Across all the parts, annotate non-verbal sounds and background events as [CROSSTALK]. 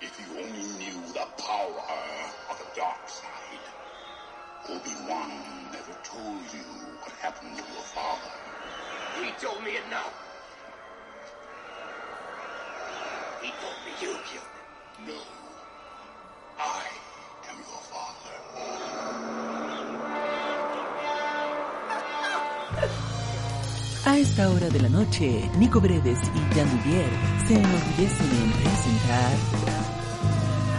If you only knew the power of the dark side. Obi-Wan never told you what happened to your father. He told me it now. He told me you killed him. No. I am your father. A esta hora de la noche, Nico Bredes y Jan Duvier se enorgullecen en presentar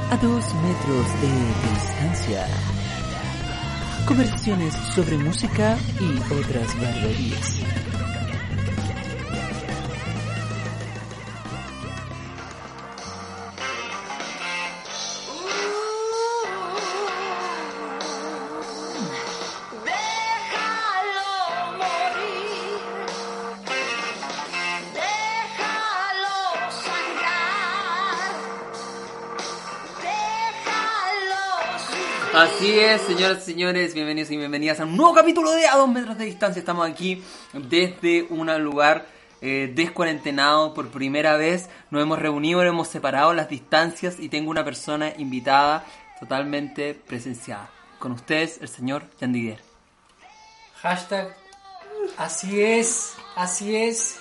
a dos metros de distancia. Conversaciones sobre música y otras barbaries. Señoras y señores, bienvenidos y bienvenidas a un nuevo capítulo de A dos metros de distancia. Estamos aquí desde un lugar eh, descuarentenado por primera vez. Nos hemos reunido, hemos separado las distancias y tengo una persona invitada totalmente presenciada. Con ustedes, el señor Jan Didier. Hashtag, así es, así es.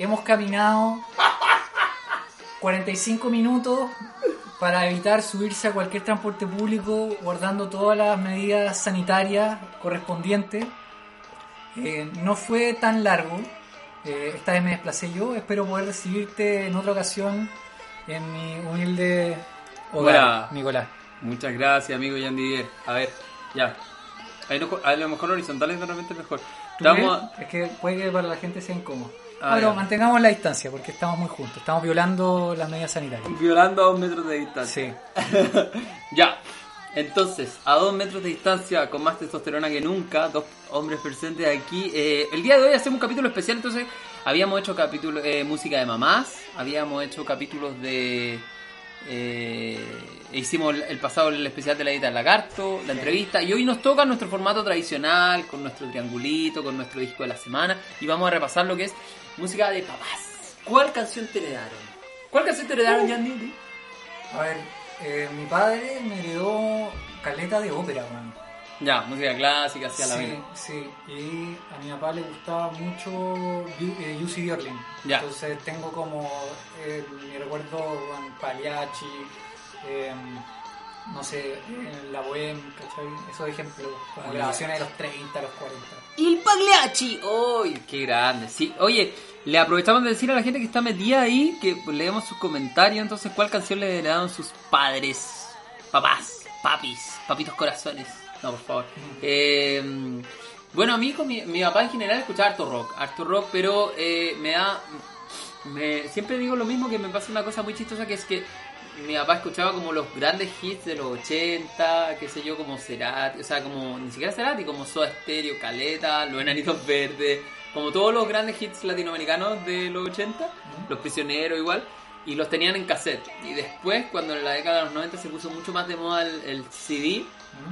Hemos caminado 45 minutos para evitar subirse a cualquier transporte público guardando todas las medidas sanitarias correspondientes. Eh, no fue tan largo, eh, esta vez me desplacé yo, espero poder recibirte en otra ocasión en mi humilde hogar, Hola. Nicolás. Muchas gracias, amigo Jan Didier. A ver, ya. A lo mejor horizontales de repente mejor. Es que puede que para la gente sea incómodo. Ah, pero ya. mantengamos la distancia porque estamos muy juntos. Estamos violando las medidas sanitarias. violando a dos metros de distancia. Sí. [LAUGHS] Ya, entonces, a dos metros de distancia, con más testosterona que nunca, dos hombres presentes aquí. eh, el día de hoy hacemos un capítulo especial, entonces habíamos hecho capítulo, eh, música de mamás, habíamos hecho capítulos de... eh, hicimos el pasado el especial de la edita del lagarto, la entrevista, y hoy nos toca nuestro formato tradicional, con nuestro triangulito, con nuestro disco de la semana, y vamos a repasar lo que es música de papás. ¿Cuál canción te heredaron? ¿Cuál canción te heredaron, Yandy? A ver, eh, mi padre me heredó caleta de ópera, man. Ya, música clásica, así a la Sí, vez. sí. Y a mi papá le gustaba mucho eh, Jussi Björling. Ya. Entonces tengo como eh, mi recuerdo con Pagliacci, eh, no sé, eh, La Bohème, ¿cachai? Esos ejemplos, como grabaciones de los 30, los 40. ¡Il Pagliacci! ¡Uy! ¡Qué grande! Sí, oye, le aprovechamos de decir a la gente que está metida ahí que leemos sus comentarios. Entonces, ¿cuál canción le heredaron sus padres? Papás, papis, papitos corazones. No, por favor. Eh, bueno, a mí, con mi, mi papá en general escuchaba harto rock, harto rock, pero eh, me da. Me, siempre digo lo mismo que me pasa una cosa muy chistosa que es que mi papá escuchaba como los grandes hits de los 80, qué sé yo, como Cerati, o sea, como ni siquiera Cerati, como Soda Stereo, Caleta, Los Enanitos Verdes, como todos los grandes hits latinoamericanos de los 80, Los Prisioneros igual, y los tenían en cassette. Y después, cuando en la década de los 90 se puso mucho más de moda el, el CD,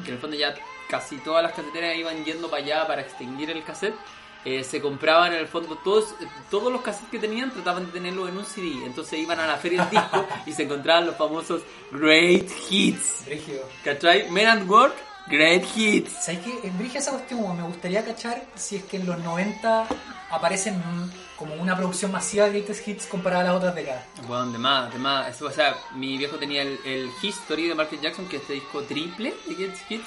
que en el fondo ya casi todas las caseteras iban yendo para allá para extinguir el cassette, eh, se compraban en el fondo todos todos los cassettes que tenían trataban de tenerlo en un CD entonces iban a la feria del disco [LAUGHS] y se encontraban los famosos Great Hits Brígido. ¿cachai? Men and Work Great Hits ¿Sabes qué? En Brigia esa cuestión, me gustaría cachar si es que en los 90 aparecen como una producción masiva de Greatest Hits comparada a las otras décadas. bueno, de más, de más. Eso, o sea, mi viejo tenía el, el History de Michael Jackson que es este disco triple de Great Hits.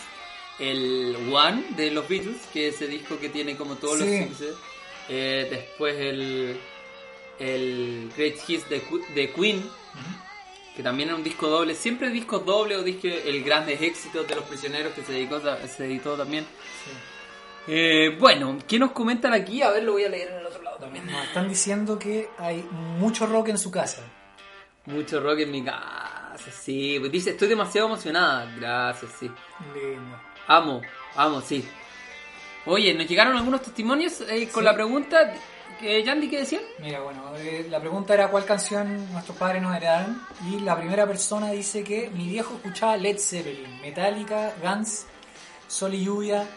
El One de los Beatles que es ese disco que tiene como todos Sí. los hits eh, después el el Great Hits de, de Queen que también era un disco doble, siempre discos doble o disco el grandes éxitos de los prisioneros que se dedicó se editó también. Eh, bueno, ¿qué nos comentan aquí? A ver, lo voy a leer en el otro lado también. Nos están diciendo que hay mucho rock en su casa. Mucho rock en mi casa, sí. Pues dice, estoy demasiado emocionada. Gracias, sí. Lindo. Amo, amo, sí. Oye, nos llegaron algunos testimonios eh, con Sí. la pregunta. Que Yandy, ¿qué decían? Mira, bueno, eh, la pregunta era cuál canción nuestros padres nos heredaron. Y la primera persona dice que mi viejo escuchaba Led Zeppelin, Metallica, Guns, Sol y Lluvia.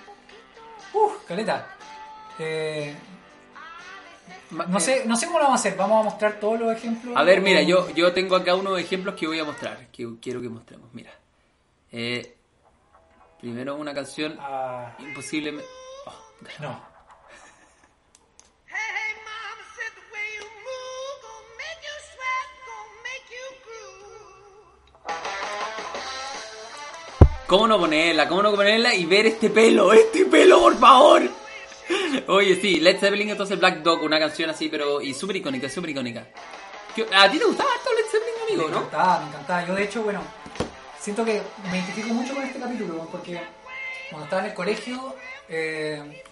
¡Uf! Caleta. Eh, No eh, sé, no sé cómo lo vamos a hacer. Vamos a mostrar todos los ejemplos. A ver, mira, yo, yo tengo acá unos ejemplos que voy a mostrar, que quiero que mostremos. Mira. Eh, primero una canción Ah, imposible. Oh, no. ¿Cómo no ponerla? ¿Cómo no ponerla y ver este pelo? [LAUGHS] ¡Este pelo, por favor! Oye, sí, Led Zeppelin, entonces Black Dog, una canción así, pero. y súper icónica, súper icónica. ¿Qué- ¿A ti te gustaba harto Led Zeppelin, Me amigo, no? encantaba, me encantaba. Yo, de hecho, bueno, siento que me identifico mucho con este capítulo porque cuando estaba en el colegio, eh,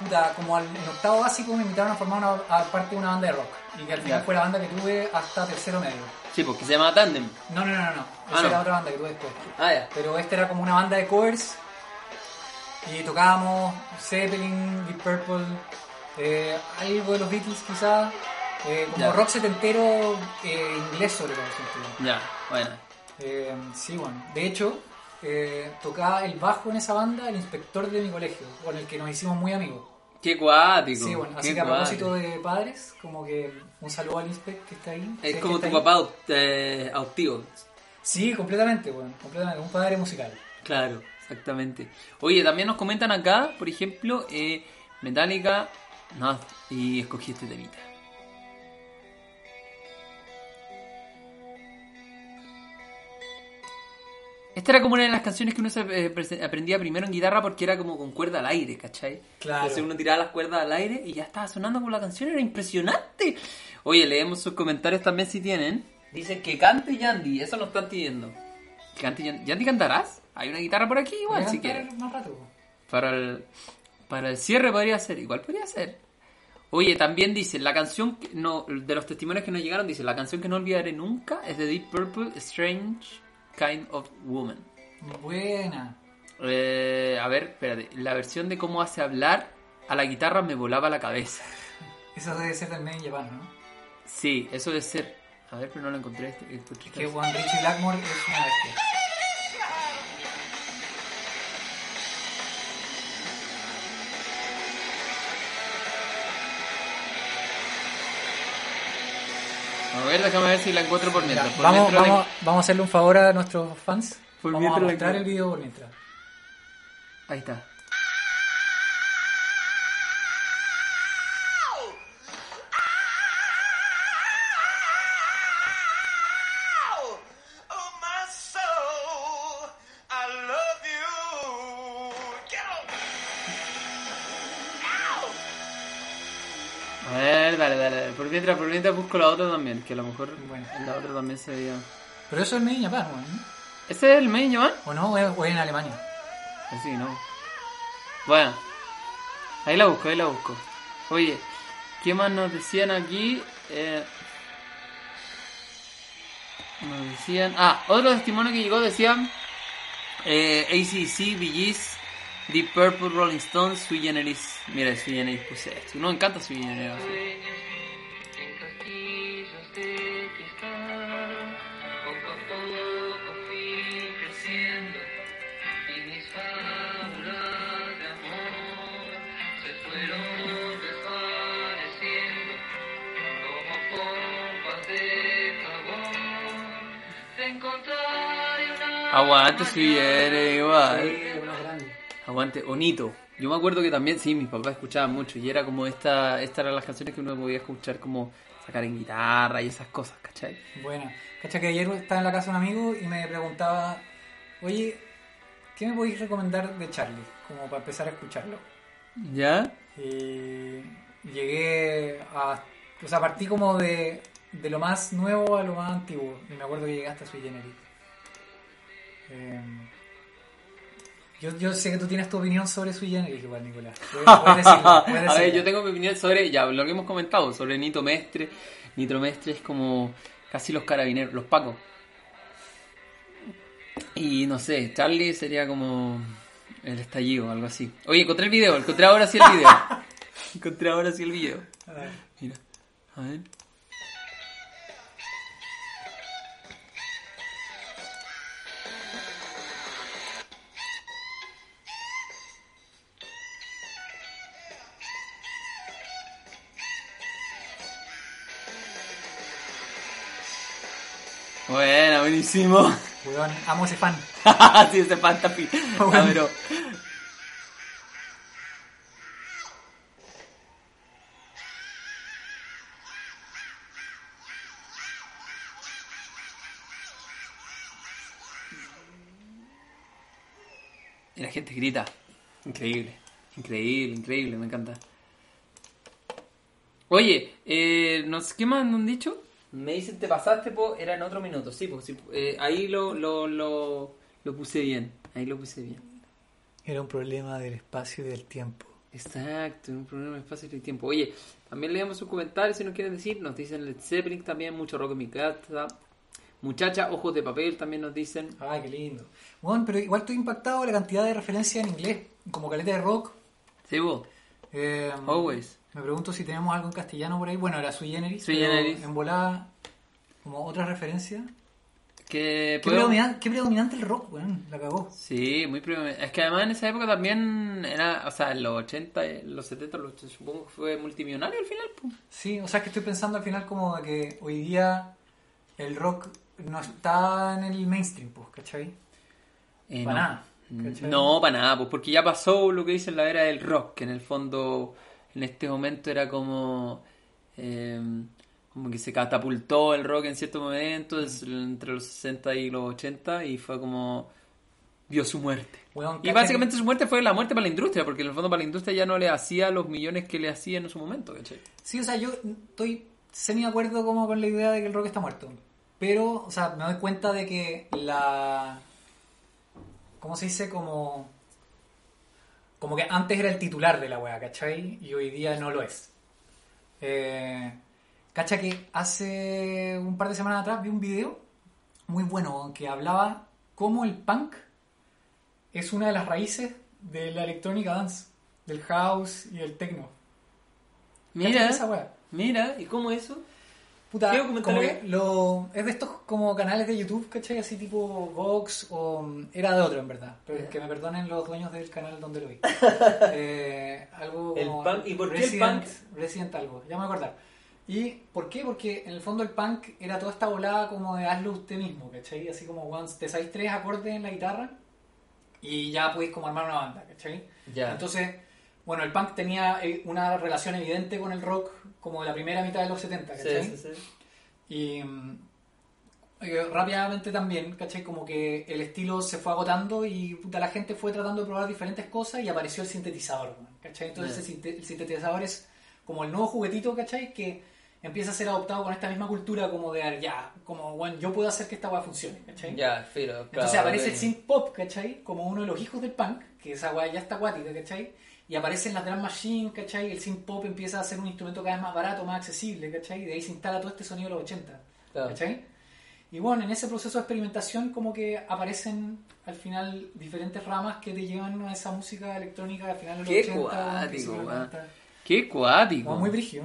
puta, como al, en octavo básico me invitaron a formar una, a parte de una banda de rock. Y que al final fue la banda que tuve hasta tercero medio. Sí, porque se llama Tandem. No, no, no, no. no. Esa Ah, no. era otra banda que tuve después. Ah, ya. Pero esta era como una banda de covers. Y tocábamos Zeppelin, Deep Purple, eh, algo de los Beatles quizás. eh, como Ya. rock setentero eh, inglés sobre todo. Ya, bueno. Eh, sí, bueno. De hecho, eh, tocaba el bajo en esa banda el inspector de mi colegio, con el que nos hicimos muy amigos. Qué cuático. Sí, bueno. Así que a propósito de padres, como que un saludo al inspector que está ahí. Es como tu ahí. papá eh, adoptivo. Sí, completamente, bueno. Completamente. Un padre musical. Claro, exactamente. Oye, también nos comentan acá, por ejemplo, eh, Metallica, no, y escogí este temita. Esta era como una de las canciones que uno se eh, aprendía primero en guitarra porque era como con cuerda al aire, ¿cachai? Claro. Entonces uno tiraba las cuerdas al aire y ya estaba sonando por la canción, era impresionante. Oye, leemos sus comentarios también si tienen. Dicen que cante Yandy, eso nos están pidiendo. Que cante Yandy. ¿Yandy cantarás? Hay una guitarra por aquí igual, si quieres. Más rato. Para el, para el cierre podría ser, igual podría ser. Oye, también dice, la canción, que no, de los testimonios que nos llegaron, dice, la canción que no olvidaré nunca es de Deep Purple, Strange Kind of Woman. Buena. Eh, a ver, espérate, la versión de cómo hace hablar a la guitarra me volaba la cabeza. Eso debe ser del Made in Japan, ¿no? Sí, eso debe ser. A ver, pero no lo encontré. Este, encontré Que esta- Juan Richie Blackmore es una bestia. Ver, déjame ver si la encuentro por mientras. Por Vamos, mientras la- vamos, vamos a hacerle un favor a nuestros fans. Por vamos a mientras la- mostrar el video por mientras. Ahí está. My soul, I love you. Get up. A ver, dale, dale, dale. Por mientras, por busco la otra también, que a lo mejor Bueno. la otra también se veía. Pero eso es Made in Japan, ¿no? ¿Ese es el Joan? ¿O no? ¿O es, o es en Alemania? Así, no. Bueno, ahí la busco, ahí la busco. Oye, ¿qué más nos decían aquí? Eh, nos decían. Ah, otro testimonio que llegó decían. Eh, ACC, Gees, Deep Purple, Rolling Stones, Sui Generis. Mira, Sui Generis puse esto. No me encanta Sui Generis. Aguante Sui Generis igual. Aguante, Onito. Yo me acuerdo que también, sí, mis papás escuchaban mucho y era como esta, estas eran las canciones que uno podía escuchar como sacar en guitarra y esas cosas, ¿cachai? Buena. Cacha que ayer estaba en la casa de un amigo y me preguntaba, oye, ¿qué me podéis recomendar de Charlie? Como para empezar a escucharlo. ¿Ya? Y llegué a... O sea, partí como de, de lo más nuevo a lo más antiguo. Y me acuerdo que llegué hasta Sui Generis. Eh, yo, yo sé que tú tienes tu opinión sobre Sui Generis igual, Nicolás. [LAUGHS] Puedes, puedes decirla, puedes a ver, yo tengo mi opinión sobre, ya, lo que hemos comentado, sobre Nito Mestre es como casi los carabineros, los pacos. Y no sé, Charlie sería como el estallido, algo así. Oye, encontré el video, encontré ahora sí el video. [LAUGHS] encontré ahora sí el video. A ver. Mira, a ver. Buenísimo. Weón, amo ese fan. [LAUGHS] sí, ese fantasy. Bueno. Ah, pero- Y la gente grita. Increíble. Increíble, increíble, me encanta. Oye, eh, no sé, ¿qué más nos han dicho? Me dicen, te pasaste, po, era en otro minuto. Sí, pues sí, eh, ahí lo, lo, lo, lo puse bien. Ahí lo puse bien. Era un problema del espacio y del tiempo. Exacto, un problema de espacio y de tiempo. Oye, también leemos sus comentarios si nos quieren decir. Nos dicen Led Zeppelin también, mucho rock en mi casa. Muchacha, ojos de papel también nos dicen. Ay, qué lindo. Bueno, pero igual estoy impactado la cantidad de referencias en inglés, como caleta de rock. Sí, vos. Eh, Always. Me pregunto si tenemos algo en castellano por ahí. Bueno, era Sui Generis. Sui Generis. En volada, como otra referencia. Que Qué, podemos- predominan- qué predominante el rock, weón. La cagó. Sí, muy predominante. Es que además en esa época también era, o sea, en los 80, en los 70, los, supongo que fue multimillonario al final. pues. Sí, o sea, que estoy pensando al final como de que hoy día el rock no está en el mainstream, pues, ¿cachai? Eh, Pa' no. nada, ¿cachai? No, para nada, pues porque ya pasó lo que dicen la era del rock, que en el fondo en este momento era como eh, como que se catapultó el rock en cierto momento, entre los 60 y los 80 y fue como vio su muerte. Y básicamente su muerte fue la muerte para la industria, porque en el fondo para la industria ya no le hacía los millones que le hacía en su momento, ¿cachai? Sí, o sea, yo estoy semi acuerdo como con la idea de que el rock está muerto. Pero, o sea, me doy cuenta de que la... ¿Cómo se dice? Como... Como que antes era el titular de la wea, ¿cachai? Y hoy día no lo es. Eh, cacha que hace un par de semanas atrás vi un video muy bueno que hablaba cómo el punk es una de las raíces de la electrónica dance, del house y del techno. Mira, ¿Cachai esa wea? mira, ¿y cómo eso? Puta, es de estos como canales de YouTube, ¿cachai? Así tipo Vox o... Era de otro, en verdad. Pero que me perdonen los dueños del canal donde lo vi. [LAUGHS] Eh, algo El como punk- ¿y por qué el Resident, punk? Resident algo, ya me voy a acordar. ¿Y por qué? Porque en el fondo el punk era toda esta volada como de hazlo usted mismo, ¿cachai? Así como, once te sabéis tres acordes en la guitarra y ya podéis como armar una banda, ¿cachai? Ya. Entonces, bueno, el punk tenía eh, una relación evidente con el rock como de la primera mitad de los 70, ¿cachai? Y mm, eh, rápidamente también, ¿cachai? Como que el estilo se fue agotando y puta, la gente fue tratando de probar diferentes cosas y apareció el sintetizador, ¿cachai? Entonces el, sinte- el sintetizador es como el nuevo juguetito, ¿cachai? Que empieza a ser adoptado con esta misma cultura como de, ya, como, bueno, yo puedo hacer que esta weá funcione, ¿cachai? Ya, filo. Entonces claro, aparece ok. el synth pop, ¿cachai? Como uno de los hijos del punk, que esa weá ya está acuática, ¿cachai? Y aparecen las drum machine, ¿cachai? El synth pop empieza a ser un instrumento cada vez más barato, más accesible, ¿cachai? Y de ahí se instala todo este sonido de los 80, Claro. ¿cachai? Y bueno, en ese proceso de experimentación como que aparecen al final diferentes ramas que te llevan a esa música electrónica al final de los Qué 80, cuático, principios de los weón. 90. Qué cuático. Muy brígido.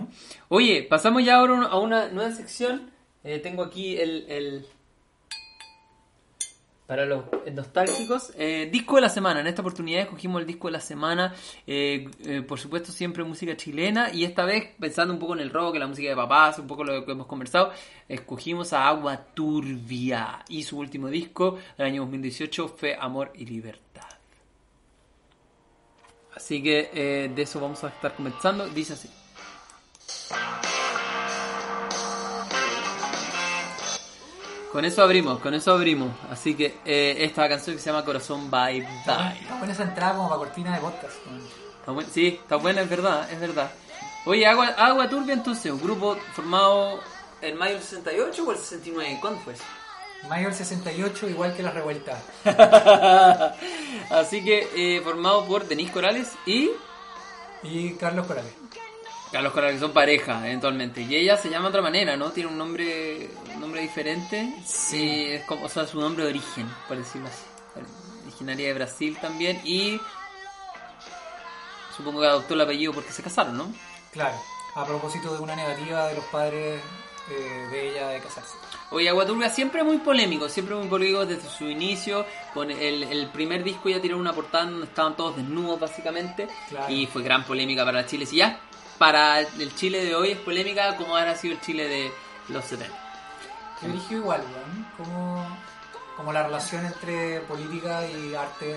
Oye, pasamos ya ahora a una nueva sección. Eh, tengo aquí el, el- Para los nostálgicos, eh, disco de la semana. En esta oportunidad escogimos el disco de la semana. eh, eh, por supuesto, siempre música chilena. Y esta vez, pensando un poco en el rock, en la música de papás, un poco lo que hemos conversado, escogimos a Agua Turbia. Y su último disco del año 2018 fue Amor y Libertad. Así que de eso vamos a estar conversando. Dice así. Con eso abrimos, con eso abrimos. Así que eh, esta canción que se llama Corazón Bye Bye. Está buena esa entrada como para cortina de podcast. Está buen- sí, está buena, es verdad, es verdad. Oye, Agua, Agua Turbia entonces, un grupo formado en mayo del 68 o el 69, ¿cuándo fue eso? Mayo del 68, igual que la revuelta. [LAUGHS] Así que eh, formado por Denise Corales y Y Carlos Corales. Carlos Corales, que son pareja eventualmente. Y ella se llama de otra manera, ¿no? Tiene un nombre un nombre diferente. Sí. es como, o sea, su nombre de origen, por decirlo así. Originaria de Brasil también y supongo que adoptó el apellido porque se casaron, ¿no? Claro, a propósito de una negativa de los padres eh, de ella de casarse. Oye, Aguaturga siempre muy polémico, siempre muy polémico desde su inicio. Con el, el primer disco ya tiró una portada donde estaban todos desnudos básicamente. Claro. Y fue gran polémica para Chile. Si ya para el Chile de hoy es polémica, como habrá sido el Chile de los 70. Que dirigió igual, weón. Como, como la relación entre política y arte.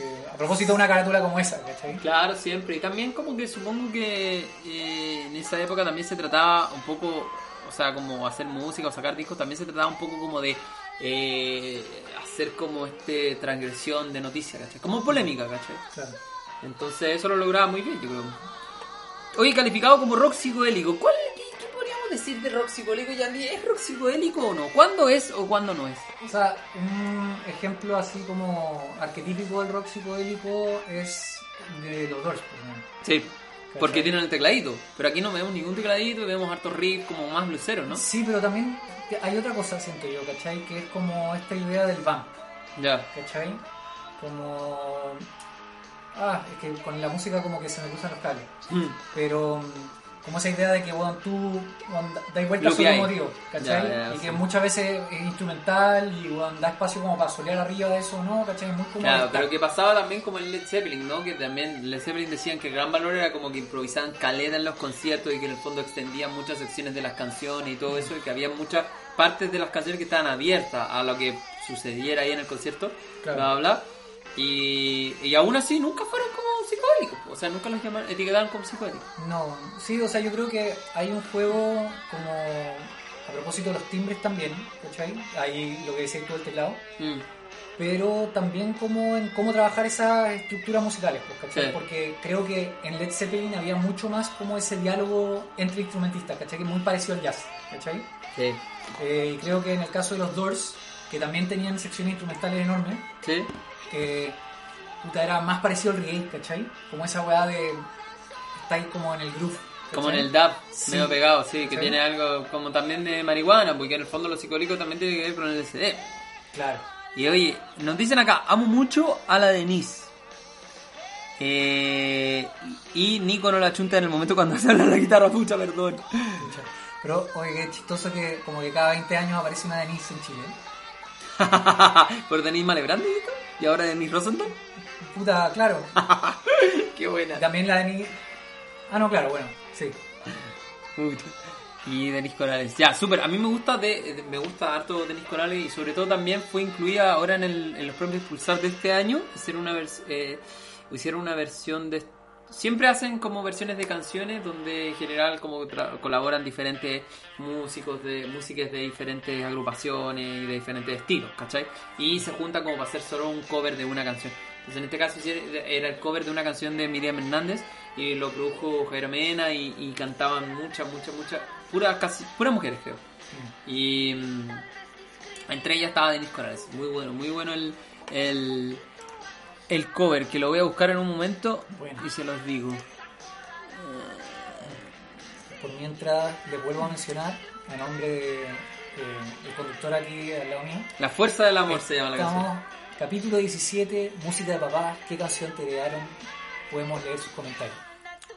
eh, a propósito de una carátula como esa, ¿cachai? Claro, siempre. Y también como que supongo que eh, en esa época también se trataba un poco, o sea, como hacer música o sacar discos, también se trataba un poco como de eh, hacer como este transgresión de noticias, ¿cachai? Como polémica, ¿cachai? Claro. Entonces eso lo lograba muy bien, yo creo. Oye, calificado como rock psicodélico. ¿Cuál, qué, qué podríamos decir de rock psicodélico, Yandy? ¿Es rock psicodélico o no? ¿Cuándo es o cuándo no es? O sea, un ejemplo así como arquetípico del rock psicodélico es de los Doors, por ejemplo. Sí, porque tienen el tecladito. Pero aquí no vemos ningún tecladito, vemos hartos riffs como más bluseros, ¿no? Sí, pero también hay otra cosa, siento yo, ¿cachai? Que es como esta idea del vamp, Ya. ¿cachai? Como... Ah, es que con la música como que se me cruzan los cables. Mm. Pero mm, como esa idea de que bueno, tú bueno, dais vueltas Lo que sobre hay. un motivo, ¿cachai? Ya, ya, y sí. que muchas veces es instrumental y bueno, da espacio como para solear arriba de eso, ¿no? ¿cachai? Es muy como... Claro, pero que pasaba también como en Led Zeppelin, ¿no? Que también Led Zeppelin decían que el gran valor era como que improvisaban caleta en los conciertos y que en el fondo extendían muchas secciones de las canciones y todo eso y que había muchas partes de las canciones que estaban abiertas a lo que sucediera ahí en el concierto, Claro. bla, bla, bla. Y, y aún así nunca fueron como psicodélicos, o sea, nunca los llamaron, etiquetaron como psicodélicos. No, sí, o sea, yo creo que hay un juego como a propósito de los timbres también, ¿cachai? Ahí lo que decía tú del teclado, Mm. pero también como en cómo trabajar esas estructuras musicales, pues, ¿cachai? Sí. Porque creo que en Led Zeppelin había mucho más como ese diálogo entre instrumentistas, ¿cachai? Que muy parecido al jazz, ¿cachai? Sí. Eh, y creo que en el caso de los Doors, que también tenían secciones instrumentales enormes, Sí. Que puta, era más parecido al reggae, ¿cachai? Como esa weá de estáis como en el groove. Como en el dab, Sí. medio pegado, sí, que tiene algo como también de marihuana, porque en el fondo lo psicodélico también tiene que ver con el LSD. Claro. Y oye, nos dicen acá, amo mucho a la Denise. Eh, y Nico no la chunta en el momento cuando [LAUGHS] se habla la guitarra, pucha, perdón. Pero, oye, qué chistoso que como que cada 20 años aparece una Denise en Chile. [LAUGHS] Por Denise Malebrandi, ¿viste? Y ahora Denise Rosenthal. Puta, claro. [LAUGHS] Qué buena. También la Denise... Ah, no, claro, bueno, sí. Pucha. Y Denis Corales. Ya, súper. A mí me gusta de, de- me gusta harto Denis Corales y sobre todo también fue incluida ahora en, el, en los premios Pulsar de este año. Hicieron una, vers- eh, hicieron una versión de... Siempre hacen como versiones de canciones donde en general como colaboran diferentes músicos de músicas de diferentes agrupaciones y de diferentes estilos, ¿cachai? Y se juntan como para hacer solo un cover de una canción. Entonces en este caso era el cover de una canción de Miriam Hernández y lo produjo Jairo Mena y, y cantaban muchas, muchas, muchas, puras casi, puras mujeres creo. Y mm, entre ellas estaba Denis Corrales, muy bueno, muy bueno el, el, el cover, que lo voy a buscar en un momento Bueno. y se los digo. Por mientras, les vuelvo a mencionar, a nombre de, de- del conductor aquí al lado mío. La fuerza del amor se llama la canción. capítulo 17, música de papá, ¿qué canción te idearon? Podemos leer sus comentarios.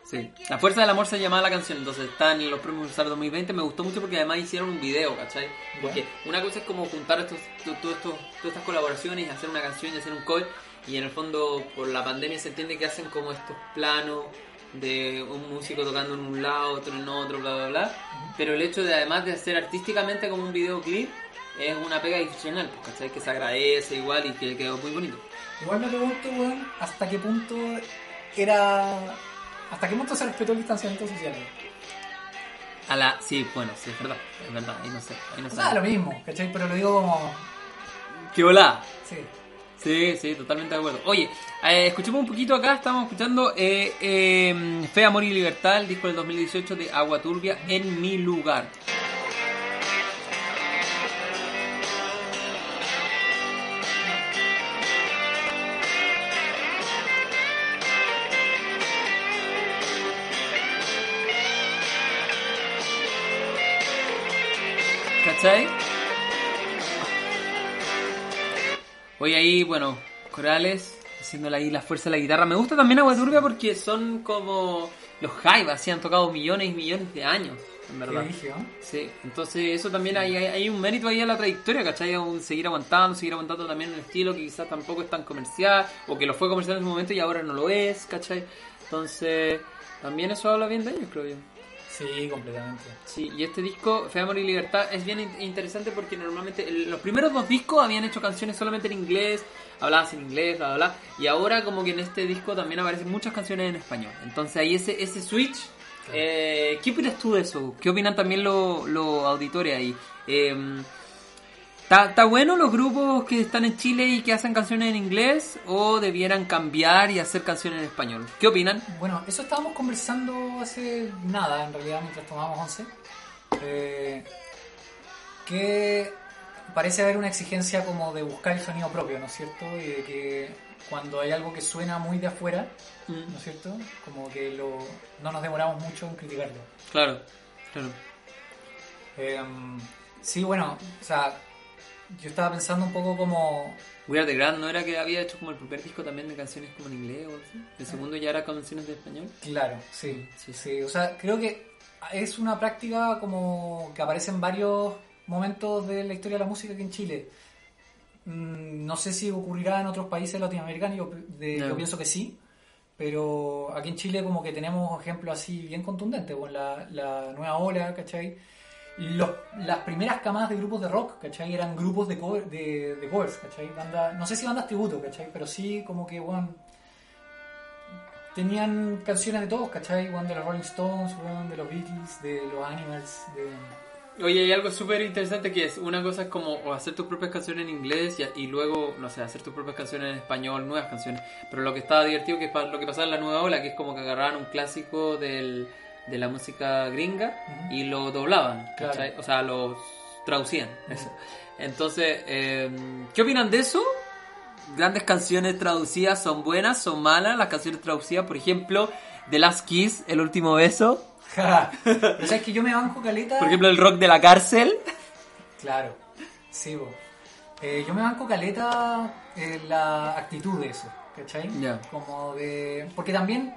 Sí. La fuerza del amor se llamaba la canción, entonces está en los premios Pulsar 2020. Me gustó mucho porque además hicieron un video, ¿cachai? Porque una cosa es como juntar estos, todas estas colaboraciones y hacer una canción y hacer un cover. Y en el fondo, por la pandemia se entiende que hacen como estos planos de un músico tocando en un lado, otro en otro, bla, bla, bla. Pero el hecho de además de hacer artísticamente como un videoclip es una pega adicional, pues, ¿cachai? Que se agradece igual y que quedó muy bonito. Igual me pregunto, weón, hasta qué punto era. ¿Hasta qué punto se respetó el distanciamiento social? A la... Sí, bueno, sí, es verdad, es verdad, ahí no sé, ahí no O sea, lo mismo, ¿cachai? Pero lo digo como. ¡Qué volá! Sí. Sí, sí, totalmente de acuerdo. Oye, eh, escuchemos un poquito acá, estamos escuchando eh, eh, Fe, Amor y Libertad, el disco del 2018 de Agua Turbia, En Mi Lugar. ¿Cachai? Voy ahí, bueno, corales, haciéndole ahí la fuerza de la guitarra. Me gusta también Agua Turbia porque son como los Jaivas, así han tocado millones y millones de años, en verdad. Sí, entonces eso también hay, hay, un mérito ahí a la trayectoria, ¿cachai? Aún seguir aguantando, seguir aguantando también un estilo que quizás tampoco es tan comercial, o que lo fue comercial en su momento y ahora no lo es, ¿cachai? Entonces, también eso habla bien de ellos, creo yo. Sí, completamente. Sí, y este disco, Fe, Amor y Libertad, es bien in- interesante porque normalmente los primeros dos discos habían hecho canciones solamente en inglés, hablaban en inglés, bla, bla, bla, y ahora como que en este disco también aparecen muchas canciones en español. Entonces ahí ese, ese switch, eh, ¿qué opinas tú de eso? ¿Qué opinan también los los auditores ahí? Eh, ¿Está bueno los grupos que están en Chile y que hacen canciones en inglés o debieran cambiar y hacer canciones en español? ¿Qué opinan? Bueno, eso estábamos conversando hace nada, en realidad, mientras tomábamos once. Eh, que parece haber una exigencia como de buscar el sonido propio, ¿no es cierto? Y de que cuando hay algo que suena muy de afuera, Mm. ¿no es cierto? Como que lo, no nos demoramos mucho en criticarlo. Claro, claro. Eh, sí, bueno, o sea, yo estaba pensando un poco como... We Are The Grand no era que había hecho como el primer disco también de canciones como en inglés o así. El segundo ya era canciones de español. Claro, sí, Sí, sí, O sea, creo que es una práctica como que aparece en varios momentos de la historia de la música aquí en Chile. Mm, No sé si ocurrirá en otros países latinoamericanos, yo, de- No. yo pienso que sí, pero aquí en Chile como que tenemos ejemplos así bien contundentes, con la, la nueva ola, ¿cachai? Los- las primeras camadas de grupos de rock, ¿cachai? Eran grupos de, cover- de, de covers, ¿cachai? Banda- no sé si bandas tributo, ¿cachai? Pero sí como que, bueno, tenían canciones de todos, ¿cachai? One de los Rolling Stones, one de los Beatles, de los Animals, de... Oye, hay algo súper interesante que es, una cosa es como hacer tus propias canciones en inglés y, luego, no sé, hacer tus propias canciones en español, nuevas canciones. Pero lo que estaba divertido que es lo que pasaba en la nueva ola, que es como que agarraban un clásico del, de la música gringa y lo doblaban. O sea, lo traducían, eso. Entonces, eh, ¿qué opinan de eso? Grandes canciones traducidas son buenas, son malas. Las canciones traducidas, por ejemplo, The Last Kiss, El último beso. Pero [LAUGHS] sabes que yo me banco caleta... Por ejemplo, el rock de la cárcel. Claro, sí. Eh, yo me banco caleta eh, la actitud de eso, ¿cachai? Ya. Como de... Porque también,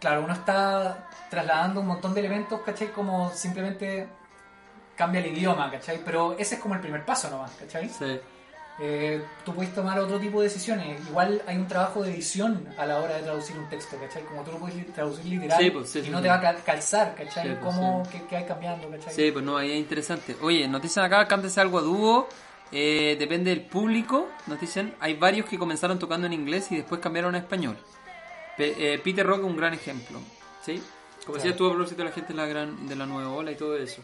claro, uno está trasladando un montón de elementos, ¿cachai? Como simplemente cambia el idioma, ¿cachai? Pero ese es como el primer paso nomás, ¿cachai? Sí. Eh, tú puedes tomar otro tipo de decisiones. Igual hay un trabajo de edición a la hora de traducir un texto, ¿cachai? Como tú lo puedes traducir literal Sí, pues, sí, y sí, no te va a cal- calzar, ¿cachai? Sí, pues, Cómo, qué, qué hay cambiando, ¿cachai? Sí, pues no, ahí es interesante. Oye, nos dicen acá, cántese algo a dúo. eh, depende del público. Nos dicen, hay varios que comenzaron tocando en inglés y después cambiaron a español. Pe- eh, Peter Rock es un gran ejemplo. ¿Sí? Como decías tú a propósito de la gente de la, gran, de la nueva ola y todo eso.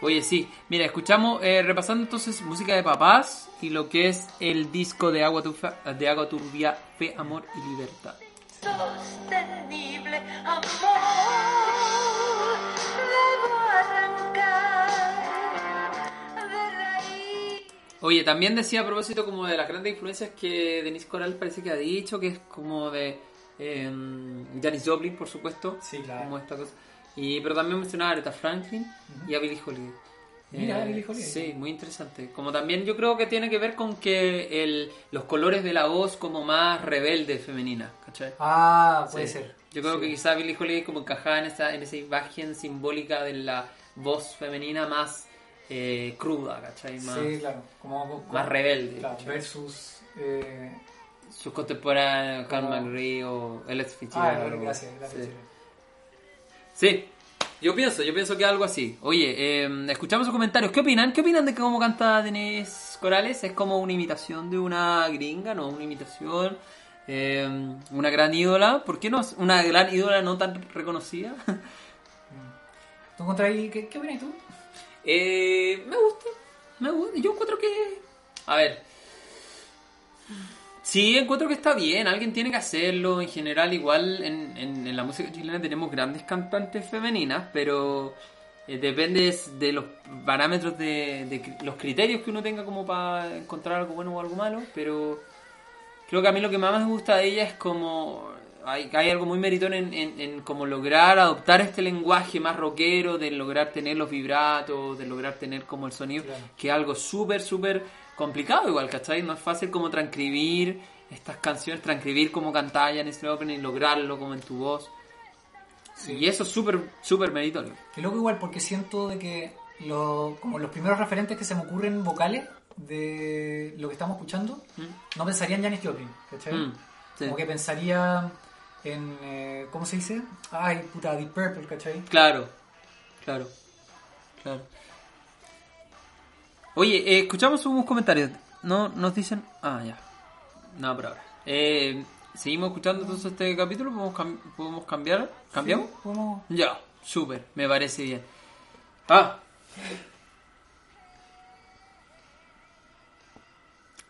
Oye, sí. Mira, escuchamos, eh, repasando entonces música de papás y lo que es el disco de Agua, Turfa- de Agua Turbia, Fe, Amor y Libertad. sostenible amor debo arrancar de raíz Oye, también decía a propósito como de las grandes influencias que Denise Coral parece que ha dicho, que es como de Janis Joplin, por supuesto. Sí, claro. Como esta cosa. Y, pero también mencionaba a Aretha Franklin y a Billie Holiday. Eh, Mira, Holiday. Sí, muy interesante. Como también yo creo que tiene que ver con que el, los colores de la voz como más rebelde femenina, ¿cachai? Ah, puede Sí. ser. Yo creo Sí. que quizá Billie Holiday como encajaba en esa, en esa imagen simbólica de la voz femenina más eh, cruda, ¿cachai? Más, Sí, claro. Como, como- más rebelde. versus. Eh, Sus contemporáneos, Carl McRae o Alex ah, Fitzgerald. gracias, gracias. Sí. Yo pienso, yo pienso que algo así. Oye, eh, escuchamos sus comentarios. ¿Qué opinan? ¿Qué opinan de cómo canta Denise Corales? ¿Es como una imitación de una gringa? ¿No? Una imitación. eh, una gran ídola. ¿Por qué no? Una gran ídola no tan reconocida. ¿Tú encontrás ahí- ¿Qué, qué opinas tú? Eh, me gusta, me gusta. Yo encuentro que. A ver. Sí, encuentro que está bien. Alguien tiene que hacerlo. En general, igual en, en- en la música chilena tenemos grandes cantantes femeninas, pero eh, depende de los parámetros de, los criterios que uno tenga como para encontrar algo bueno o algo malo. Pero creo que a mí lo que más me gusta de ella es como hay, hay algo muy meritorio en, en, en como lograr adoptar este lenguaje más rockero, de lograr tener los vibratos, de lograr tener como el sonido, Claro. que es algo súper, súper complicado igual, ¿cachai? No es fácil como transcribir estas canciones, transcribir como cantaba Janis Joplin y lograrlo como en tu voz. Y eso es súper, súper meritorio. Que loco igual porque siento de que lo- como los primeros referentes que se me ocurren vocales de lo que estamos escuchando, ¿Mm? no pensaría en Janis Joplin, ¿cachai? Mm, sí. Como que pensaría en eh, ¿cómo se dice? Ay, puta, Deep Purple, ¿cachai? Claro, claro, claro. Oye, eh, escuchamos unos comentarios. No nos dicen. Ah, ya. No, por ahora. Eh, Seguimos escuchando entonces este capítulo. ¿Podemos, cam- podemos cambiar? ¿Cambiamos? Sí, podemos- Ya, súper, me parece bien. Ah.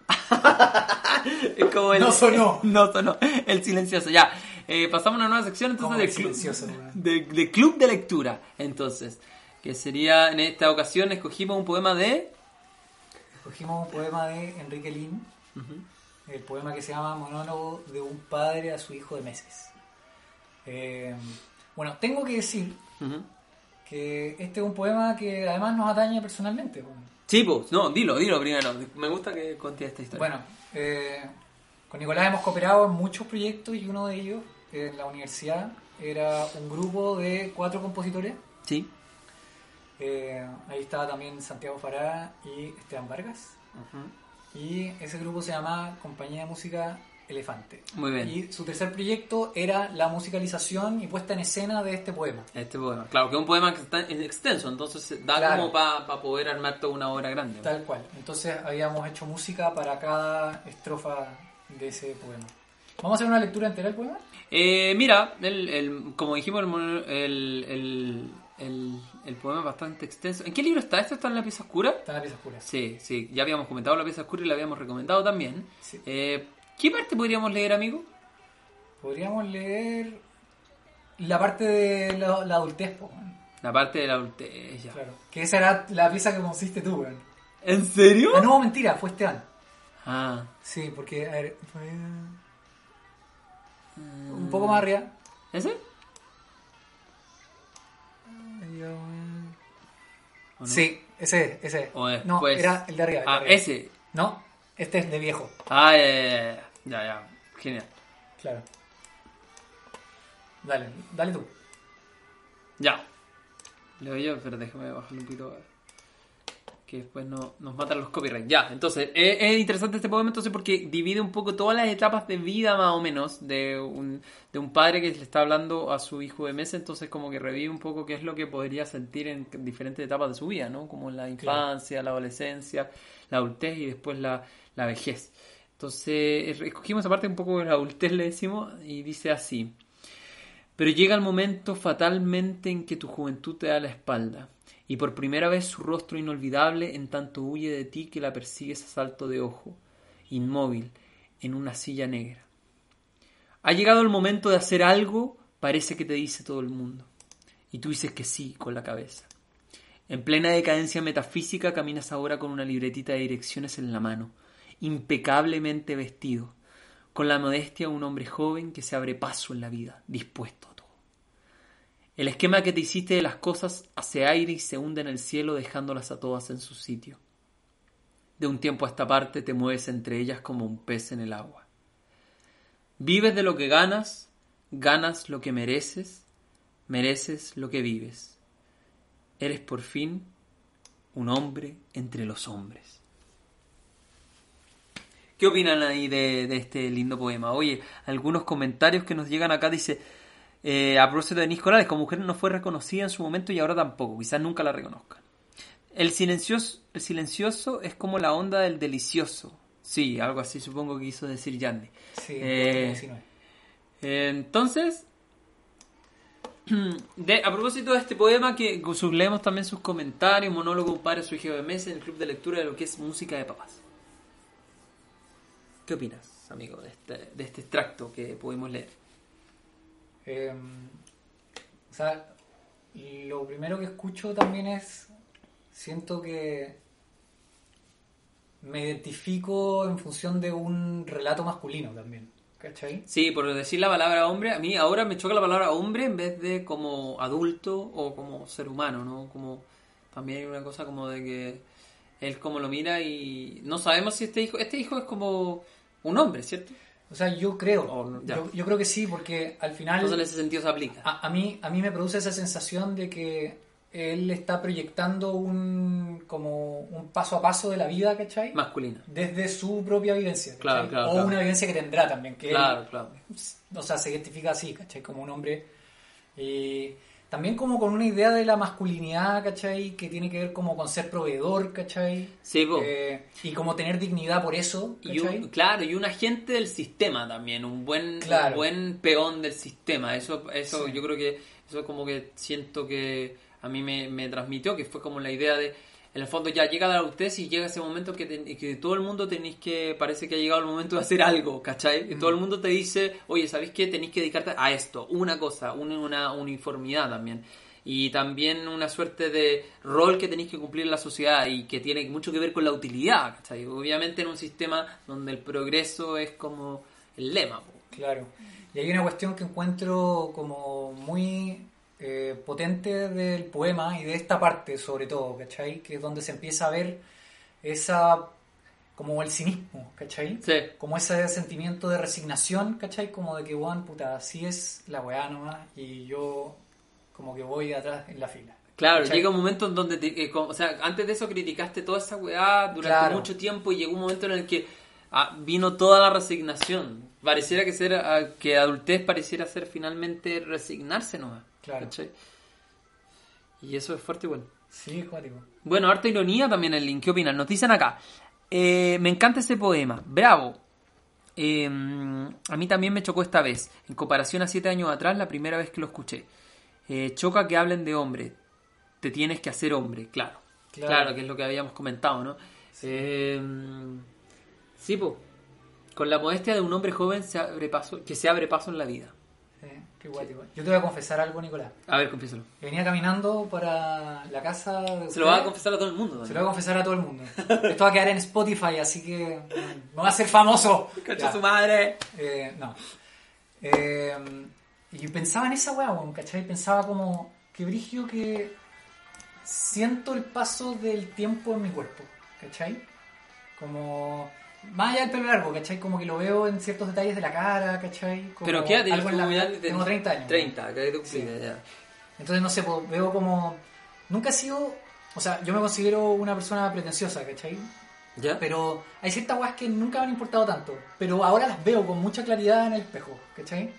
[LAUGHS] es como el, No sonó. [LAUGHS] No sonó. El silencioso. Ya. Eh, pasamos a una nueva sección entonces Como de el club, de, de club de lectura. Entonces, que sería en esta ocasión escogimos un poema de. Escogimos un poema de Enrique Lin, el poema que se llama Monólogo de un padre a su hijo de meses. Eh, bueno, tengo que decir que este es un poema que además nos atañe personalmente. Sí, pues, no, dilo, dilo primero. Me gusta que contes esta historia. Bueno, eh, con Nicolás hemos cooperado en muchos proyectos y uno de ellos en la universidad era un grupo de cuatro compositores. Sí. Eh, ahí estaba también Santiago Fará y Esteban Vargas. Y ese grupo se llama Compañía de Música Elefante. Muy bien. Y su tercer proyecto era la musicalización y puesta en escena de este poema. Este poema. Claro, que es un poema que está es extenso, entonces da Claro. como para poder armar toda una obra grande. Tal cual. Entonces habíamos hecho música para cada estrofa de ese poema. ¿Vamos a hacer una lectura entera del poema? Eh, mira, el, el- como dijimos, el, el, el- poema es bastante extenso. ¿En qué libro está? ¿Esto está en la pieza oscura? Está en la pieza oscura. Sí, sí, ya habíamos comentado la pieza oscura y la habíamos recomendado también. Sí. Eh, ¿Qué parte podríamos leer, amigo? Podríamos leer la parte de la, la adultez, po. La parte de la adultez. ya. Claro. Que esa era la pieza que consiste tú, weón. ¿En serio? Ah, no, mentira, fue Esteban. Ah, Sí, porque, a ver, fue- un poco más arriba. ¿ese? Sí, ese, ese. O no, era el de arriba. el de Ah, arriba. ese. No, este es de viejo, Ah, ya, ya, ya, ya, ya. Genial. claro. Dale, dale tú. Ya. Leo yo, pero déjame bajarle un poquito. Que después no, nos matan los copyrights. Ya, entonces, es, es interesante este poema entonces porque divide un poco todas las etapas de vida más o menos de un, de un padre que le está hablando a su hijo de meses, entonces como que revive un poco qué es lo que podría sentir en diferentes etapas de su vida, ¿no? Como la infancia, la adolescencia, la adultez y después la, la vejez. Entonces, escogimos esa parte un poco de la adultez, le decimos, y dice así. Pero llega el momento fatalmente en que tu juventud te da la espalda, y por primera vez su rostro inolvidable en tanto huye de ti que la persigues a salto de ojo, inmóvil, en una silla negra. Ha llegado el momento de hacer algo, parece que te dice todo el mundo, y tú dices que sí con la cabeza. En plena decadencia metafísica caminas ahora con una libretita de direcciones en la mano, impecablemente vestido, con la modestia de un hombre joven que se abre paso en la vida, dispuesto. El esquema que te hiciste de las cosas hace aire y se hunde en el cielo dejándolas a todas en su sitio. De un tiempo a esta parte te mueves entre ellas como un pez en el agua. Vives de lo que ganas, ganas lo que mereces, mereces lo que vives. Eres por fin un hombre entre los hombres. ¿Qué opinan ahí de, de este lindo poema? Oye, algunos comentarios que nos llegan acá dice, eh, a propósito de Nicolás, como mujer no fue reconocida en su momento y ahora tampoco, quizás nunca la reconozcan. El silencioso, el silencioso es como la onda del delicioso. Sí, algo así supongo que quiso decir Yandy. Sí, Eh, 19. Eh, Entonces, [CLEARS THROAT] de, a propósito de este poema, que leemos también sus comentarios, monólogo, padre, su hijo de meses, en el club de lectura de lo que es música de papás. ¿Qué opinas, amigo, de este, de este extracto que pudimos leer? Eh, o sea, lo primero que escucho también es, siento que me identifico en función de un relato masculino también, ¿cachai? Sí, por decir la palabra hombre, a mí ahora me choca la palabra hombre en vez de como adulto o como ser humano, ¿no? Como también hay una cosa como de que él como lo mira y no sabemos si este hijo, este hijo es como un hombre, ¿cierto? O sea, yo creo, yo, yo creo que sí, porque al final Entonces en ese sentido se aplica. a, a mí, a mí me produce esa sensación de que él está proyectando un como un paso a paso de la vida, ¿cachai? Masculina. Desde su propia vivencia, ¿cachai? Claro, claro, o claro. una vivencia que tendrá también, que él, Claro, claro. o sea, se identifica así, ¿cachai? Como un hombre. También como con una idea de la masculinidad, ¿cachai? Que tiene que ver como con ser proveedor, ¿cachai? Sí. Eh, y como tener dignidad por eso, Y claro, y un agente del sistema también, un buen, Claro. un buen peón del sistema. Eso, eso Sí. yo creo que, eso como que siento que a mí me, me transmitió, que fue como la idea de, en el fondo ya llega la adultez y llega ese momento que, te- que todo el mundo tenéis que, parece que ha llegado el momento de hacer algo, ¿cachai? Todo el mundo te dice, oye, ¿sabéis qué? Tenéis que dedicarte a esto, una cosa, una, una uniformidad también. Y también una suerte de rol que tenéis que cumplir en la sociedad y que tiene mucho que ver con la utilidad, ¿cachai? Obviamente en un sistema donde el progreso es como el lema, po. Claro. Y hay una cuestión que encuentro como muy eh, potente del poema y de esta parte sobre todo, ¿cachai? Que es donde se empieza a ver esa como el cinismo, ¿cachai? Sí. Como ese sentimiento de resignación, ¿cachai? Como de que, weón, puta, así es la weá nomás y yo como que voy atrás en la fila. Claro, ¿Cachai? llega un momento en donde, te- eh, como- o sea, antes de eso criticaste toda esa weá durante Claro. mucho tiempo y llegó un momento en el que ah, vino toda la resignación. Pareciera que ser, ah, que adultez pareciera ser finalmente resignarse nomás. Claro. ¿cachai? Y eso es fuerte igual. Sí, es cuático. Bueno, harta ironía también el link. ¿Qué opinan? Nos dicen acá. eh, me encanta ese poema. Bravo. Eh, a mí también me chocó esta vez. En comparación a siete años atrás, la primera vez que lo escuché. Eh, choca que hablen de hombre. Te tienes que hacer hombre, claro. Claro. Claro, que es lo que habíamos comentado, ¿no? Eh, sí, po. Con la modestia de un hombre joven se abre paso, que se abre paso en la vida. Sí, qué cuático. Yo te voy a confesar algo, Nicolás. A ver, confiésalo. Venía caminando para la casa de Se lo va a confesar a todo el mundo. Se también. lo voy a confesar a todo el mundo. Esto va a quedar en Spotify, así que mm, no va a ser famoso. Cacha su madre. Eh, no. Eh, y pensaba en esa weá, ¿cachai? Pensaba como que brigio que siento el paso del tiempo en mi cuerpo, ¿cachai? Como más allá del pelo largo, ¿cachai? Como que lo veo en ciertos detalles de la cara, ¿cachai? Como Pero quédate, algo en la vida Tengo 30 años. 30, que tú Sí. ya. Entonces, no sé, pues, veo como... Nunca he sido... O sea, yo me considero una persona pretenciosa, ¿cachai? ¿Ya? Pero hay ciertas weas que nunca me han importado tanto. Pero ahora las veo con mucha claridad en el espejo, ¿cachai?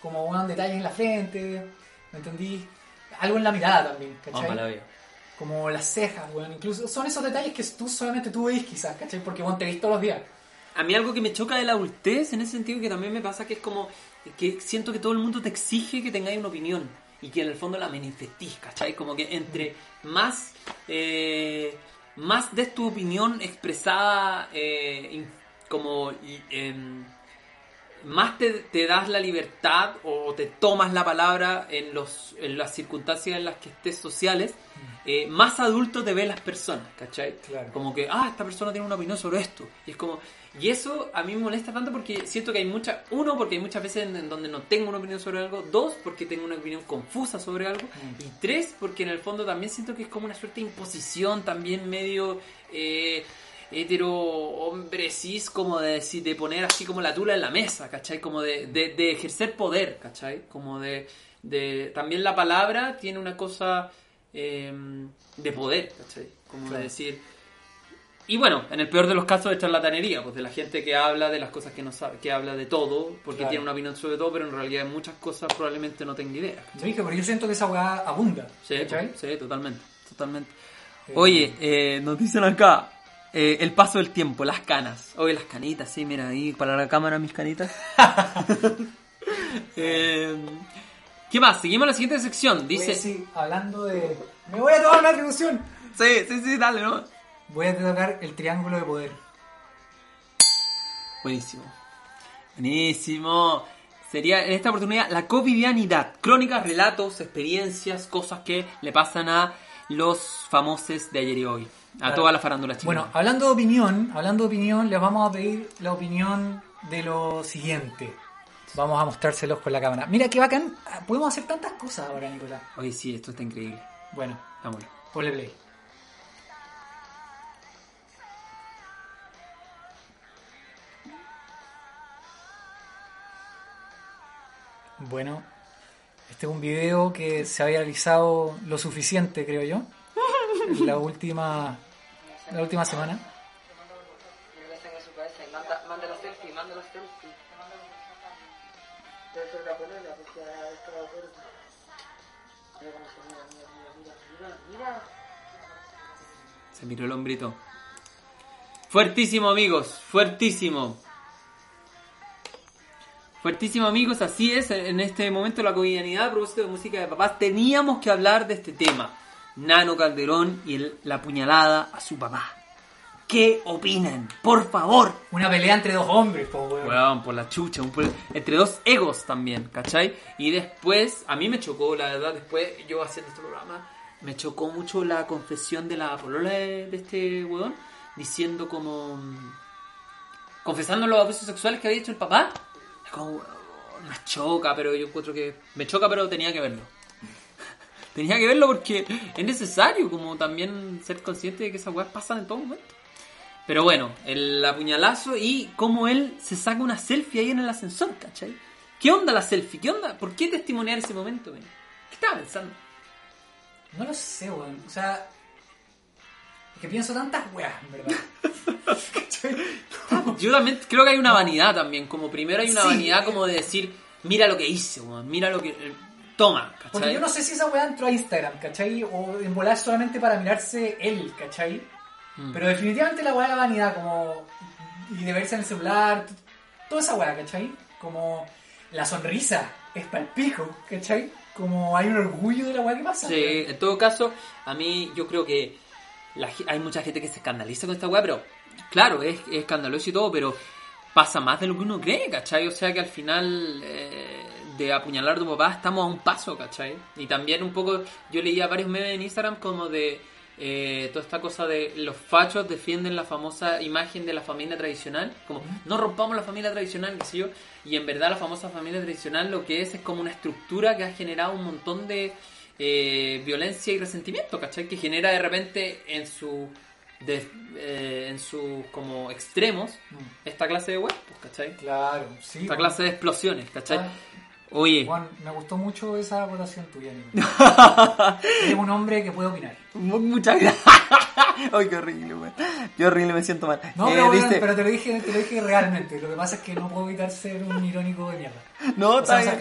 Como bueno, detalles en la frente, ¿me entendí? Algo en la mirada también, ¿cachai? Veo. Como las cejas, weón. Incluso son esos detalles que tú solamente tú veis quizás, ¿cachai? Porque bueno, te veis todos los días. A mí algo que me choca de la adultez, en ese sentido que también me pasa, que es como que siento que todo el mundo te exige que tengáis una opinión y que en el fondo la manifestís, ¿cachai? Como que entre más, eh, más des tu opinión expresada, eh, como em, más te, te das la libertad o te tomas la palabra en, los, en las circunstancias en las que estés sociales, eh, más adulto te ven las personas, ¿cachai? Claro. Como que, ah, esta persona tiene una opinión sobre esto. Y es como, y eso a mí me molesta tanto porque siento que hay muchas, uno, porque hay muchas veces en, en donde no tengo una opinión sobre algo, dos, porque tengo una opinión confusa sobre algo, y tres, porque en el fondo también siento que es como una suerte de imposición también medio... Eh, hetero hombre cis como de de poner así como la tula en la mesa ¿cachai? como de, de, de ejercer poder ¿cachai? como de, de también la palabra tiene una cosa eh, de poder ¿cachai? como Claro. de decir y bueno, en el peor de los casos de charlatanería, pues de la gente que habla de las cosas que no sabe, que habla de todo, porque Claro. tiene una opinión sobre todo, pero en realidad en muchas cosas probablemente no tenga idea. Dije, pero yo siento que esa weá abunda. Sí, pues, sí, totalmente, totalmente. Eh, Oye, eh, nos dicen acá eh, el paso del tiempo, las canas. Oye, las canitas, sí, mira ahí para la cámara mis canitas. [LAUGHS] Eh, ¿Qué más? Seguimos a la siguiente sección. Dice. Oye, sí, hablando de... Me voy a tomar una atribución. Sí, sí, sí, dale, ¿no? Voy a tocar el triángulo de poder. Buenísimo. Buenísimo. Sería en esta oportunidad la covidianidad. Crónicas, relatos, experiencias, cosas que le pasan a los famosos de ayer y hoy. A Claro. toda la farándula chilena. Bueno, hablando de opinión, hablando de opinión, les vamos a pedir la opinión de lo siguiente. Vamos a mostrárselos con la cámara. Mira qué bacán. Podemos hacer tantas cosas ahora, Nicolás. Oye, sí, esto está increíble. Bueno, Vámonos. ponle play. Bueno, Este es un video que se había realizado lo suficiente, creo yo, la última, la última semana. Se miró el hombrito. Fuertísimo, amigos, fuertísimo. Fuertísimo, amigos, así es. En este momento la cotidianidad, a propósito de música de papás, teníamos que hablar de este tema. Nano Calderón y el- la puñalada a su papá. ¿Qué opinan? Por favor. Una pelea entre dos hombres, po, weón. Weón, por la chucha, un por- entre dos egos también, ¿cachai? Y después, a mí me chocó, la verdad, después yo haciendo este programa, me chocó mucho la confesión de la polola de, de este weón, diciendo como... mm, confesando los abusos sexuales que había hecho el papá. Es como, weón, me choca, pero yo encuentro que... Me choca, pero tenía que verlo. Tenía que verlo porque es necesario como también ser consciente de que esas weas pasan en todo momento. Pero bueno, el apuñalazo y cómo él se saca una selfie ahí en el ascensor, ¿cachai? ¿Qué onda la selfie? ¿Qué onda? ¿Por qué testimoniar ese momento, men? ¿Qué estaba pensando? No lo sé, weón. O sea, es que pienso tantas weas, en verdad. [LAUGHS] Yo también creo que hay una vanidad también, como primero hay una Sí. vanidad como de decir, mira lo que hice, weón, mira lo que... toma, ¿cachai? Porque yo no sé si esa weá entró a Instagram, ¿cachai? O en volar solamente para mirarse él, ¿cachai? Mm. Pero definitivamente la weá de la vanidad, como. Y de verse en el celular, toda esa weá, ¿cachai? Como la sonrisa es para el pico, ¿cachai? Como hay un orgullo de la weá que pasa. Sí, en todo caso, a mí yo creo que la hay mucha gente que se escandaliza con esta weá, pero claro, es, es escandaloso y todo, pero pasa más de lo que uno cree, ¿cachai? O sea que al final eh, de apuñalar a tu papá estamos a un paso, ¿cachai? Y también un poco, yo leía varios memes en Instagram como de eh, toda esta cosa de los fachos defienden la famosa imagen de la familia tradicional, como no rompamos la familia tradicional, qué sé yo, y en verdad la famosa familia tradicional lo que es es como una estructura que ha generado un montón de eh, violencia y resentimiento, ¿cachai? Que genera de repente en su de- eh, en sus como extremos Mm. esta clase de web, ¿cachai? Claro, sí. Esta clase de explosiones, ¿cachai? Ah, Oye, Juan, me gustó mucho esa votación tuya, Nico. [LAUGHS] Eres un hombre que puede opinar. mu- muchas gracias. [LAUGHS] Ay, qué horrible, weón. Qué horrible, me siento mal. No, Eh, pero, dice- pero te lo dije, te lo dije realmente. Lo que pasa es que no puedo evitar ser un irónico de mierda. No, O está bien.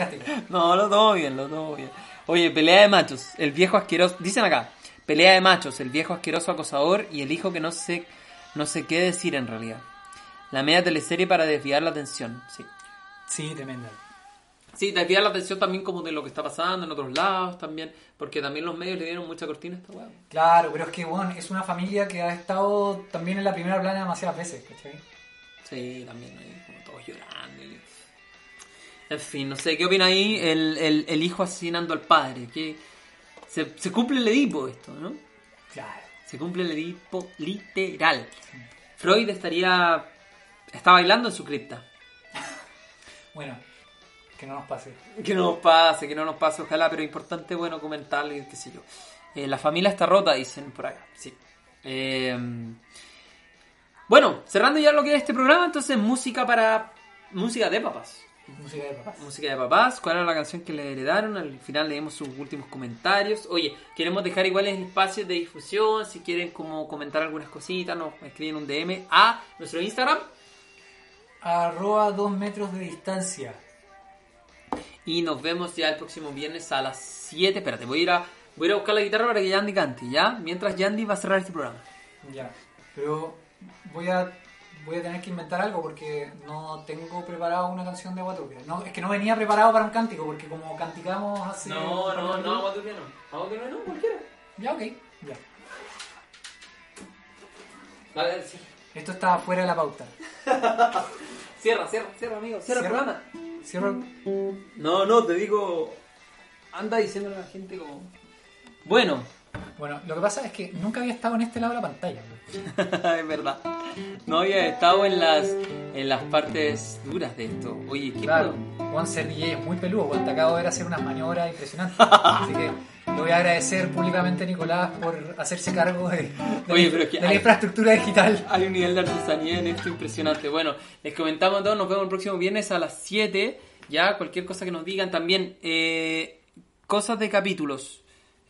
No, lo tomo bien, lo tomo bien. Oye, pelea de machos, el viejo asqueroso. Dicen acá, pelea de machos, el viejo asqueroso acosador y el hijo que no sé, no sé qué decir en realidad. La media teleserie para desviar la atención, sí. Sí, tremenda. Sí, desviar la atención también como de lo que está pasando en otros lados también, porque también los medios le dieron mucha cortina a esta weá. Claro, pero es que, bueno, es una familia que ha estado también en la primera plana demasiadas veces, ¿cachai? Sí, también ahí como todos llorando. y- En fin, no sé, ¿qué opina ahí el, el, el hijo asesinando al padre? Que se, se cumple el Edipo esto, ¿no? Claro. Se cumple el Edipo literal. Freud estaría... está bailando en su cripta. Bueno, que no nos pase. Que no nos pase, que no nos pase, ojalá, pero importante, bueno, comentarle, qué sé yo. Eh, la familia está rota, dicen por acá, sí. Eh, bueno, cerrando ya lo que es este programa, entonces música para... música de papás. Música de papás. Música de papás, cuál era la canción que le heredaron, al final leemos sus últimos comentarios. Oye, queremos dejar igual el espacio de difusión, si quieren como comentar algunas cositas, nos escriben un DM a nuestro Instagram Arroba dos metros de distancia. Y nos vemos ya el próximo viernes a las 7. Espérate, voy a ir a, voy a, ir a buscar la guitarra para que Yandy cante, ¿ya? Mientras Yandy va a cerrar este programa. Ya. Pero voy a voy a tener que inventar algo porque no tengo preparado una canción de Guatopia. No, es que no venía preparado para un cántico porque como canticamos hace... Guatulio no. Guatulio no, cualquiera. Ya, ok. Ya. Dale, cierra. Esto está fuera de la pauta. [LAUGHS] Cierra, cierra, cierra, amigo. Cierra el Cierra. programa. Cierro. No, no, te digo. Anda diciéndole a la gente como. Bueno, Bueno, lo que pasa es que nunca había estado en este lado de la pantalla. [LAUGHS] es verdad. No había estado en las en las partes duras de esto. Oye, ¿qué Claro? Juan ser DJ es muy peludo, Juan te acabo de ver hacer unas maniobras impresionantes. [LAUGHS] Así que le voy a agradecer públicamente a Nicolás por hacerse cargo de, de Oye, la- pero es que de la hay- infraestructura digital. Hay un nivel de artesanía en esto impresionante. Bueno, les comentamos a todos, nos vemos el próximo viernes a las 7. Ya, cualquier cosa que nos digan también. Eh, cosas de capítulos.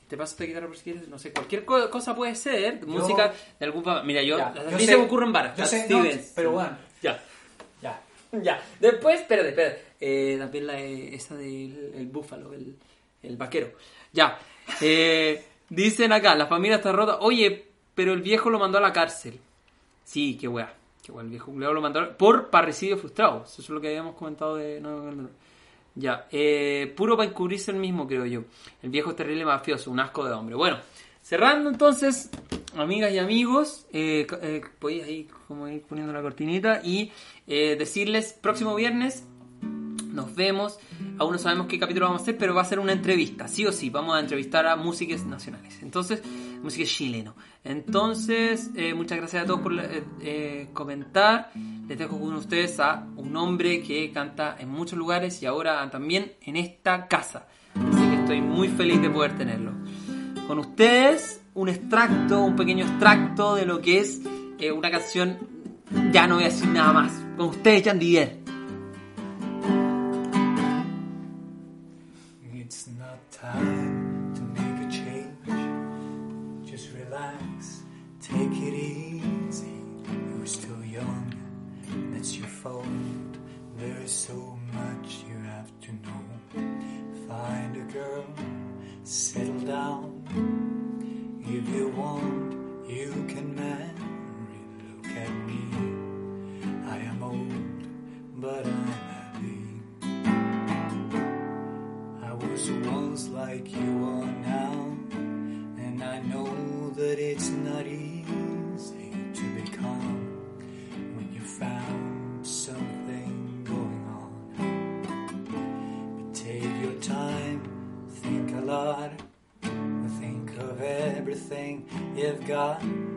Te paso esta guitarra por si quieres, no sé, cualquier co- cosa puede ser, música de algún... Mira, yo, Ya, yo sé- se me ocurren varias. yo sé, no, pero bueno. Ya. Ya. Ya, después, espérate, espérate. Eh, también la eh, esa del el búfalo, el, el vaquero. Ya. Eh, dicen acá, la familia está rota. Oye, pero el viejo lo mandó a la cárcel. Sí, qué weá. Qué weá, el viejo lo mandó a- por parricidio frustrado. Eso es lo que habíamos comentado de. Ya, eh, puro para encubrirse el mismo, creo yo. El viejo es terrible mafioso, un asco de hombre. Bueno, cerrando entonces, amigas y amigos, eh, eh, ahí como ir poniendo la cortinita y eh, decirles, próximo viernes nos vemos. Aún no sabemos qué capítulo vamos a hacer, pero va a ser una entrevista, sí o sí. Vamos a entrevistar a músicos nacionales. Entonces, música chileno. Entonces, eh, muchas gracias a todos por eh, eh, comentar. Les dejo con ustedes a un hombre que canta en muchos lugares y ahora también en esta casa. Así que estoy muy feliz de poder tenerlo. Con ustedes, un extracto, un pequeño extracto de lo que es eh, una canción. Ya no voy a decir nada más. Con ustedes, Jan 啊。